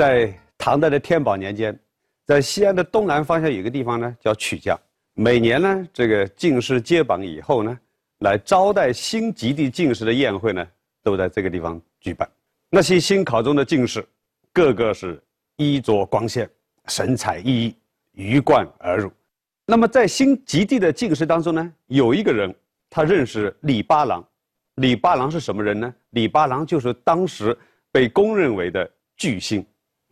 在唐代的天宝年间，在西安的东南方向有一个地方呢，叫曲江。每年呢，这个进士接榜以后呢，来招待新及第进士的宴会呢，都在这个地方举办。那些新考中的进士，个个是衣着光鲜，神采奕奕，鱼贯而入。那么在新及第的进士当中呢，有一个人，他认识李八郎。李八郎是什么人呢？李八郎就是当时被公认为的巨星。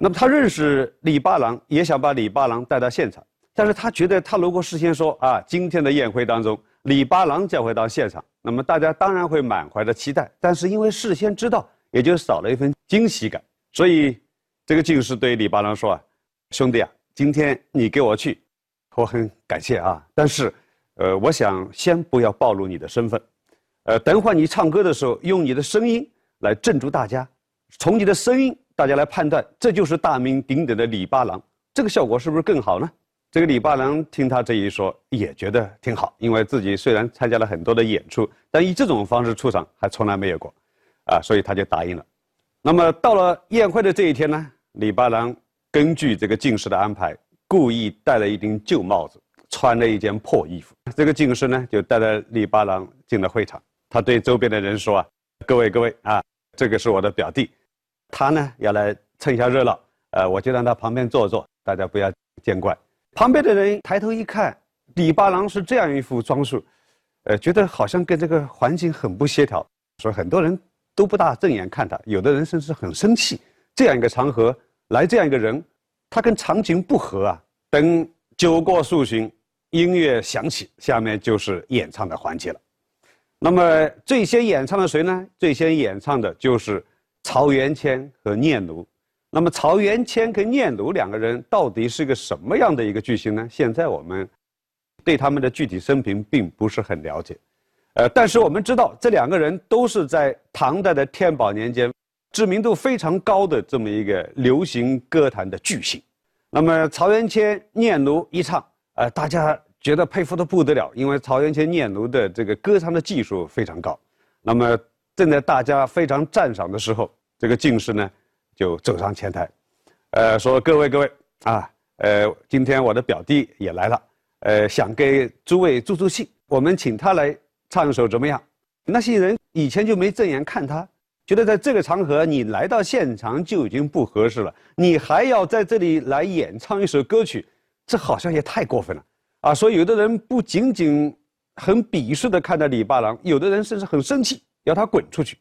那么他认识李八郎，也想把李八郎带到现场。但是他觉得，他如果事先说啊，今天的宴会当中，李八郎将会到现场，那么大家当然会满怀着期待。但是因为事先知道，也就少了一份惊喜感。所以，这个进士对李八郎说啊：“兄弟啊，今天你给我去，我很感谢啊。但是，呃，我想先不要暴露你的身份。呃，等会你唱歌的时候，用你的声音来镇住大家，从你的声音，大家来判断这就是大名鼎鼎的李八郎。这个效果是不是更好呢？”这个李八郎听他这一说，也觉得挺好，因为自己虽然参加了很多的演出，但以这种方式出场还从来没有过，啊，所以他就答应了。那么到了宴会的这一天呢，李八郎根据这个进士的安排，故意戴了一顶旧帽子，穿了一件破衣服。这个进士呢，就带着李八郎进了会场。他对周边的人说：“啊，各位各位啊，这个是我的表弟，他呢要来蹭一下热闹，呃，我就让他旁边坐坐，大家不要见怪。”旁边的人抬头一看，李八郎是这样一副装束，呃，觉得好像跟这个环境很不协调，所以很多人都不大正眼看他，有的人甚至很生气。这样一个场合来这样一个人，他跟场景不合啊。等酒过数巡，音乐响起，下面就是演唱的环节了。那么最先演唱的谁呢？最先演唱的就是曹元谦和念奴。那么曹元谦跟念奴两个人到底是个什么样的一个巨星呢？现在我们对他们的具体生平并不是很了解，呃，但是我们知道这两个人都是在唐代的天宝年间知名度非常高的这么一个流行歌坛的巨星。那么曹元谦、念奴一唱，呃，大家觉得佩服的不得了，因为曹元谦、念奴的这个歌唱的技术非常高。那么正在大家非常赞赏的时候，这个进士呢？就走上前台，呃，说各位各位啊，呃，今天我的表弟也来了，呃，想给诸位助助兴，我们请他来唱一首怎么样？那些人以前就没正眼看他，觉得在这个场合你来到现场就已经不合适了，你还要在这里来演唱一首歌曲，这好像也太过分了啊！所以有的人不仅仅很鄙视的看着李八郎，有的人甚至很生气，要他滚出去。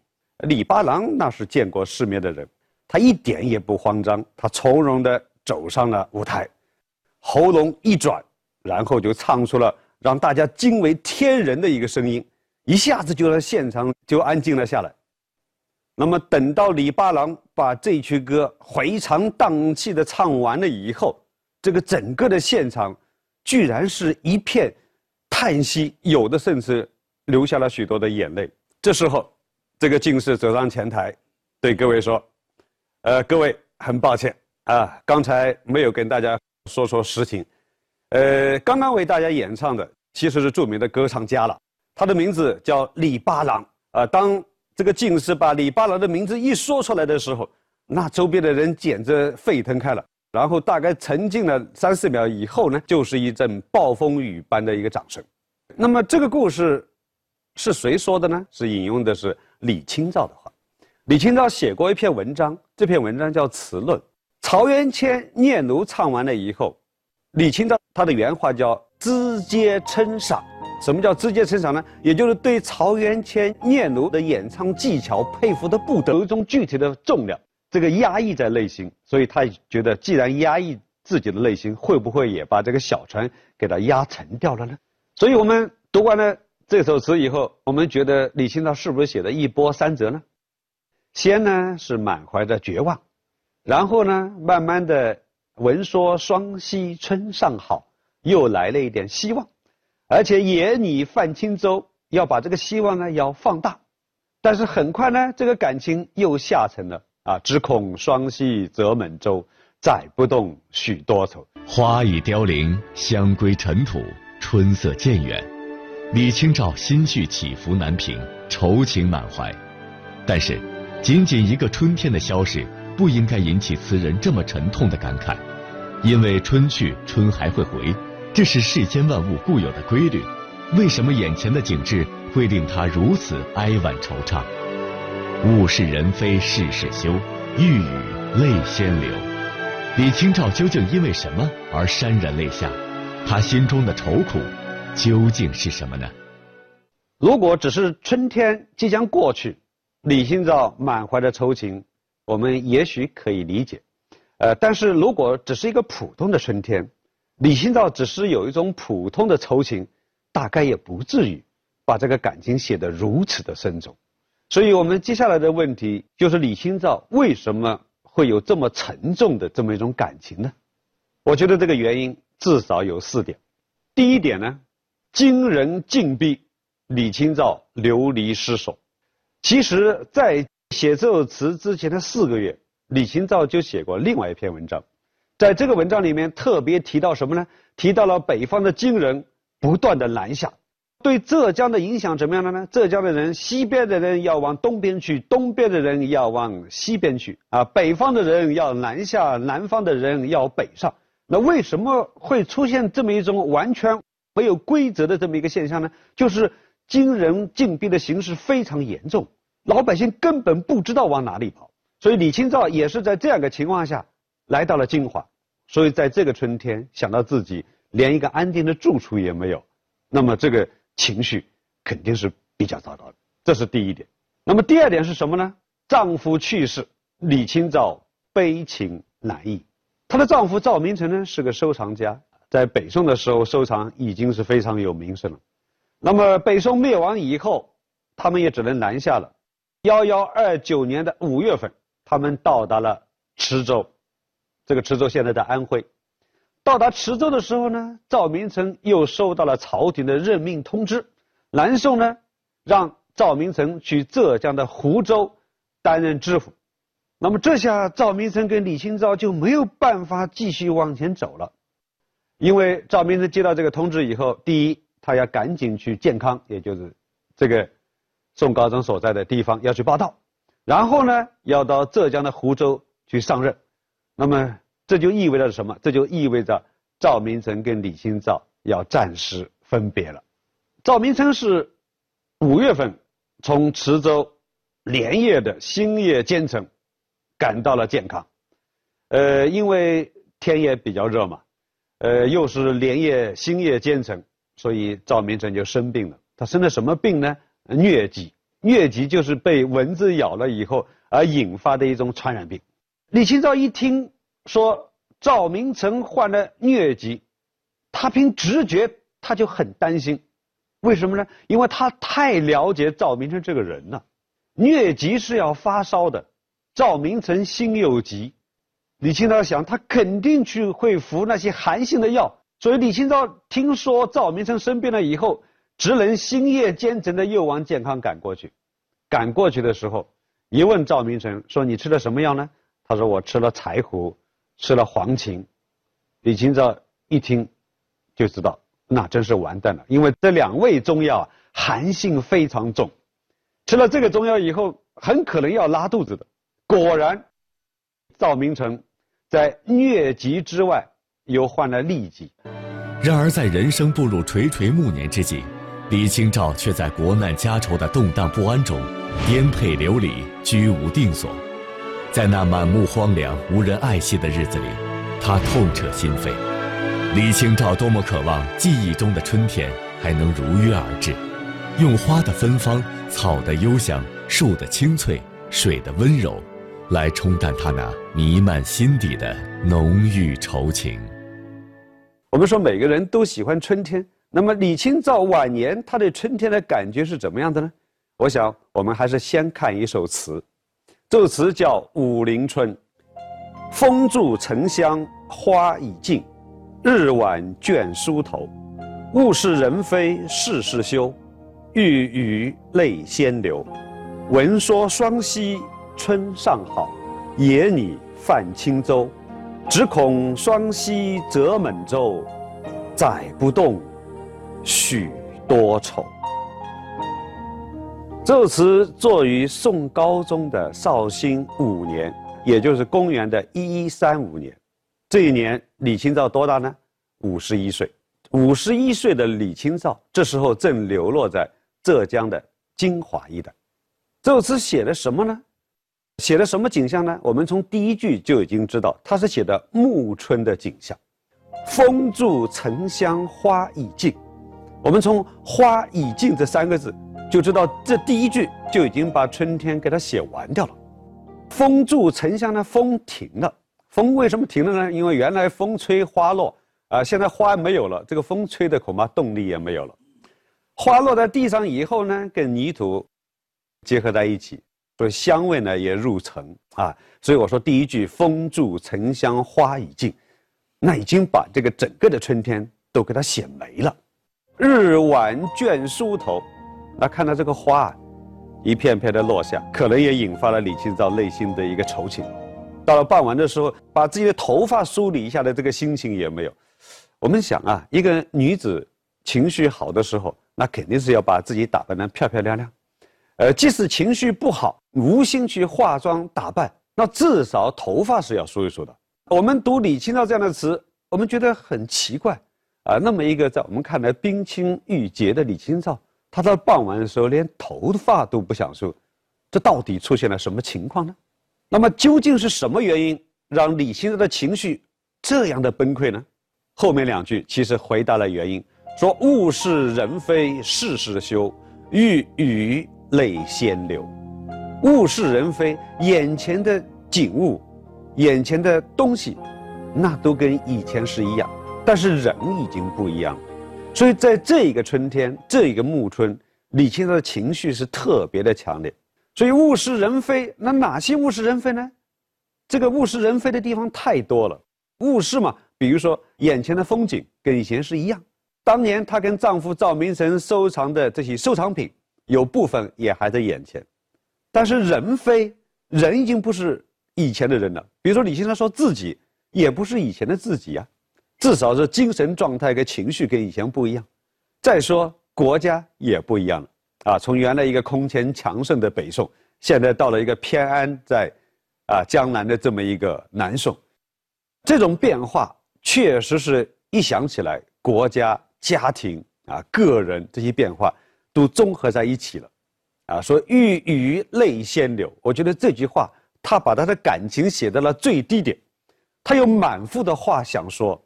李八郎那是见过世面的人。他一点也不慌张，他从容地走上了舞台，喉咙一转，然后就唱出了让大家惊为天人的一个声音，一下子就让现场就安静了下来。那么等到李八郎把这曲歌回肠荡气地唱完了以后，这个整个的现场居然是一片叹息，有的甚至流下了许多的眼泪。这时候，这个进士走上前台，对各位说。呃，各位，很抱歉啊，刚才没有跟大家说说实情。呃，刚刚为大家演唱的其实是著名的歌唱家了，他的名字叫李八郎。啊，当这个进士把李八郎的名字一说出来的时候，那周边的人简直沸腾开了。然后大概沉静了三四秒以后呢，就是一阵暴风雨般的一个掌声。那么这个故事是谁说的呢？是引用的是李清照的话。李清照写过一篇文章，这篇文章叫《词论》。曹元谦、念奴唱完了以后，李清照他的原话叫“直接称赏”。什么叫直接称赏呢？也就是对曹元谦、念奴的演唱技巧佩服的不得，有一种具体的重量，这个压抑在内心，所以他觉得，既然压抑自己的内心，会不会也把这个小船给它压沉掉了呢？所以我们读完了这首词以后，我们觉得李清照是不是写的一波三折呢？先呢是满怀着绝望，然后呢慢慢的闻说双溪春尚好，又来了一点希望，而且野拟泛轻舟，要把这个希望呢要放大，但是很快呢这个感情又下沉了啊，只恐双溪舴满舟，载不动许多愁。花已凋零，香归尘土，春色渐远，李清照心绪起伏难平，愁情满怀，但是。仅仅一个春天的消逝，不应该引起词人这么沉痛的感慨，因为春去春还会回，这是世间万物固有的规律。为什么眼前的景致会令他如此哀婉惆怅？物是人非事事休，欲语泪先流。李清照究竟因为什么而潸然泪下？他心中的愁苦究竟是什么呢？如果只是春天即将过去，李清照满怀的愁情，我们也许可以理解。呃，但是如果只是一个普通的春天，李清照只是有一种普通的愁情，大概也不至于把这个感情写得如此的深重。所以我们接下来的问题就是李清照为什么会有这么沉重的这么一种感情呢？我觉得这个原因至少有四点。第一点呢，金人禁闭。李清照流离失所。其实，在写这首词之前的四个月，李清照就写过另外一篇文章，在这个文章里面特别提到什么呢？提到了北方的金人不断的南下，对浙江的影响怎么样的呢？浙江的人，西边的人要往东边去，东边的人要往西边去，啊，北方的人要南下，南方的人要北上。那为什么会出现这么一种完全没有规则的这么一个现象呢？就是。金人禁闭的形势非常严重，老百姓根本不知道往哪里跑，所以李清照也是在这样的情况下来到了金华，所以在这个春天想到自己连一个安定的住处也没有，那么这个情绪肯定是比较糟糕的，这是第一点。那么第二点是什么呢？丈夫去世，李清照悲情难抑。她的丈夫赵明诚呢是个收藏家，在北宋的时候收藏已经是非常有名声了。那么北宋灭亡以后，他们也只能南下了。幺幺二九年的五月份，他们到达了池州，这个池州现在在安徽。到达池州的时候呢，赵明诚又收到了朝廷的任命通知，南宋呢让赵明诚去浙江的湖州担任知府。那么这下赵明诚跟李清照就没有办法继续往前走了，因为赵明诚接到这个通知以后，第一。他要赶紧去健康，也就是这个宋高宗所在的地方要去报道，然后呢，要到浙江的湖州去上任。那么这就意味着什么？这就意味着赵明诚跟李清照要暂时分别了。赵明诚是五月份从池州连夜的星夜兼程赶到了健康，呃，因为天也比较热嘛，呃，又是连夜星夜兼程。所以赵明诚就生病了。他生的什么病呢？疟疾。疟疾就是被蚊子咬了以后而引发的一种传染病。李清照一听说赵明诚患了疟疾，他凭直觉他就很担心。为什么呢？因为他太了解赵明诚这个人了。疟疾是要发烧的，赵明诚心有疾，李清照想他肯定去会服那些寒性的药。所以李清照听说赵明诚生病了以后，只能星夜兼程的又往健康赶过去。赶过去的时候，一问赵明诚说：“你吃了什么药呢？”他说：“我吃了柴胡，吃了黄芩。”李清照一听，就知道那真是完蛋了，因为这两味中药寒性非常重，吃了这个中药以后很可能要拉肚子的。果然，赵明诚在疟疾之外。又患了痢疾。然而，在人生步入垂垂暮年之际，李清照却在国难家仇的动荡不安中，颠沛流离，居无定所。在那满目荒凉、无人爱惜的日子里，她痛彻心扉。李清照多么渴望记忆中的春天还能如约而至，用花的芬芳、草的幽香、树的清脆、水的温柔，来冲淡他那弥漫心底的浓郁愁情。我们说每个人都喜欢春天，那么李清照晚年她对春天的感觉是怎么样的呢？我想我们还是先看一首词，这首词叫《武陵春》：风住沉香花已尽，日晚倦梳头。物是人非事事休，欲语泪先流。闻说双溪春尚好，野拟泛轻舟。只恐双溪舴满舟，载不动，许多愁。这首词作于宋高宗的绍兴五年，也就是公元的一一三五年，这一年李清照多大呢？五十一岁。五十一岁的李清照，这时候正流落在浙江的金华一带。这首词写的什么呢？写的什么景象呢？我们从第一句就已经知道，它是写的暮春的景象。风住沉香花已尽，我们从“花已尽”这三个字就知道，这第一句就已经把春天给它写完掉了。风住沉香呢，风停了。风为什么停了呢？因为原来风吹花落。啊，现在花没有了，这个风吹的恐怕动力也没有了。花落在地上以后呢，跟泥土结合在一起，所以香味呢也入城啊。所以我说第一句“风住沉香花已尽”，那已经把这个整个的春天都给它写没了。日晚倦梳头，那看到这个花啊一片片的落下，可能也引发了李清照内心的一个愁情。到了傍晚的时候，把自己的头发梳理一下的这个心情也没有。我们想啊，一个女子情绪好的时候，那肯定是要把自己打扮得漂漂亮亮。呃，即使情绪不好，无心去化妆打扮，那至少头发是要梳一梳的。我们读李清照这样的词，我们觉得很奇怪啊。那么一个在我们看来冰清玉洁的李清照，她到傍晚的时候连头发都不想梳，这到底出现了什么情况呢？那么究竟是什么原因让李清照的情绪这样的崩溃呢？后面两句其实回答了原因，说物是人非事事休，欲语泪先流。物是人非，眼前的景物，眼前的东西，那都跟以前是一样，但是人已经不一样。所以在这一个春天，这一个暮春，李清照的情绪是特别的强烈。所以物是人非，那哪些物是人非呢？这个物是人非的地方太多了。物是嘛？比如说，眼前的风景跟以前是一样。当年她跟丈夫赵明诚收藏的这些收藏品，有部分也还在眼前。但是人非，人已经不是以前的人了。比如说李先生说自己也不是以前的自己呀，至少是精神状态跟情绪跟以前不一样。再说国家也不一样了啊，从原来一个空前强盛的北宋，现在到了一个偏安在啊江南的这么一个南宋，这种变化。确实是一想起来，国家、家庭啊、个人这些变化都综合在一起了，啊，说欲语泪先流。我觉得这句话，他把他的感情写到了最低点，他有满腹的话想说，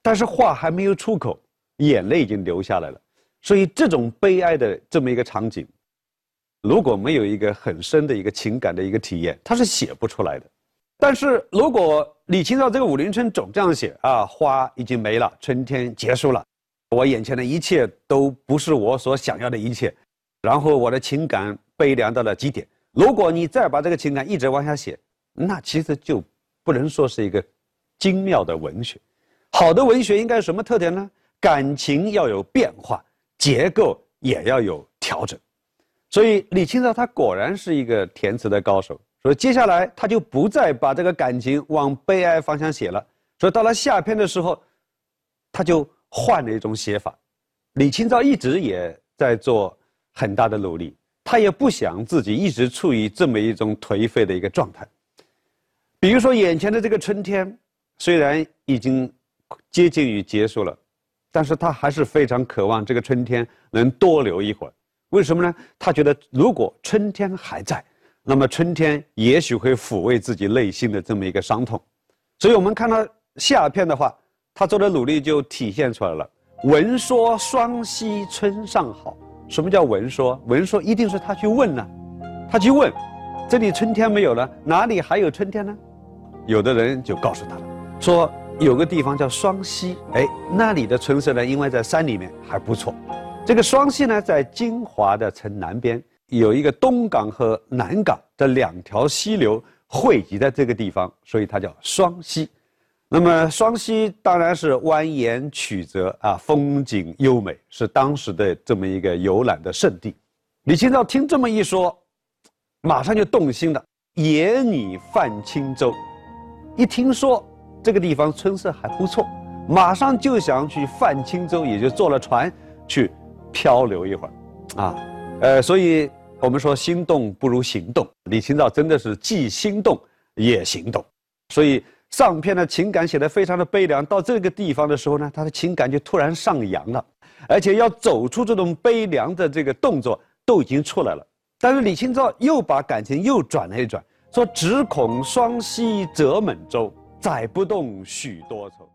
但是话还没有出口，眼泪已经流下来了。所以这种悲哀的这么一个场景，如果没有一个很深的一个情感的一个体验，他是写不出来的。但是如果李清照这个《武陵春》总这样写啊，花已经没了，春天结束了，我眼前的一切都不是我所想要的一切，然后我的情感悲凉到了极点。如果你再把这个情感一直往下写，那其实就不能说是一个精妙的文学。好的文学应该有什么特点呢？感情要有变化，结构也要有调整。所以李清照他果然是一个填词的高手。所以接下来他就不再把这个感情往悲哀方向写了。所以到了下篇的时候，他就换了一种写法。李清照一直也在做很大的努力，他也不想自己一直处于这么一种颓废的一个状态。比如说眼前的这个春天，虽然已经接近于结束了，但是他还是非常渴望这个春天能多留一会儿。为什么呢？他觉得如果春天还在。那么春天也许会抚慰自己内心的这么一个伤痛，所以我们看到下片的话，他做的努力就体现出来了。闻说双溪春尚好，什么叫闻说？闻说一定是他去问呢，他去问，这里春天没有了，哪里还有春天呢？有的人就告诉他了，说有个地方叫双溪，哎，那里的春色呢，因为在山里面还不错。这个双溪呢，在金华的城南边。有一个东港和南港的两条溪流汇集在这个地方，所以它叫双溪。那么双溪当然是蜿蜒曲折啊，风景优美，是当时的这么一个游览的圣地。李清照听这么一说，马上就动心了。野女泛轻舟，一听说这个地方春色还不错，马上就想去泛轻舟，也就坐了船去漂流一会儿，啊。呃，所以我们说心动不如行动。李清照真的是既心动也行动。所以上篇的情感写得非常的悲凉，到这个地方的时候呢，他的情感就突然上扬了，而且要走出这种悲凉的这个动作都已经出来了。但是李清照又把感情又转了一转，说：“只恐双溪舴满舟，载不动许多愁。”